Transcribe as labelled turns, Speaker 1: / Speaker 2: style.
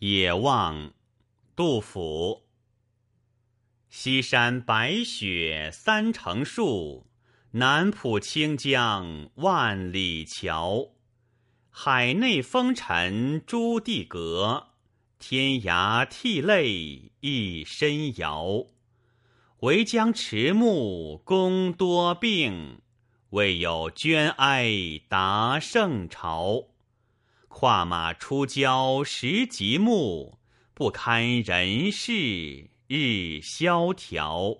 Speaker 1: 野望，杜甫。西山白雪三成树，南浦清江万里桥。海内风尘朱棣阁，天涯涕泪一身遥。唯将迟暮功多病，未有捐哀答圣朝。跨马出郊时极目，不堪人事日萧条。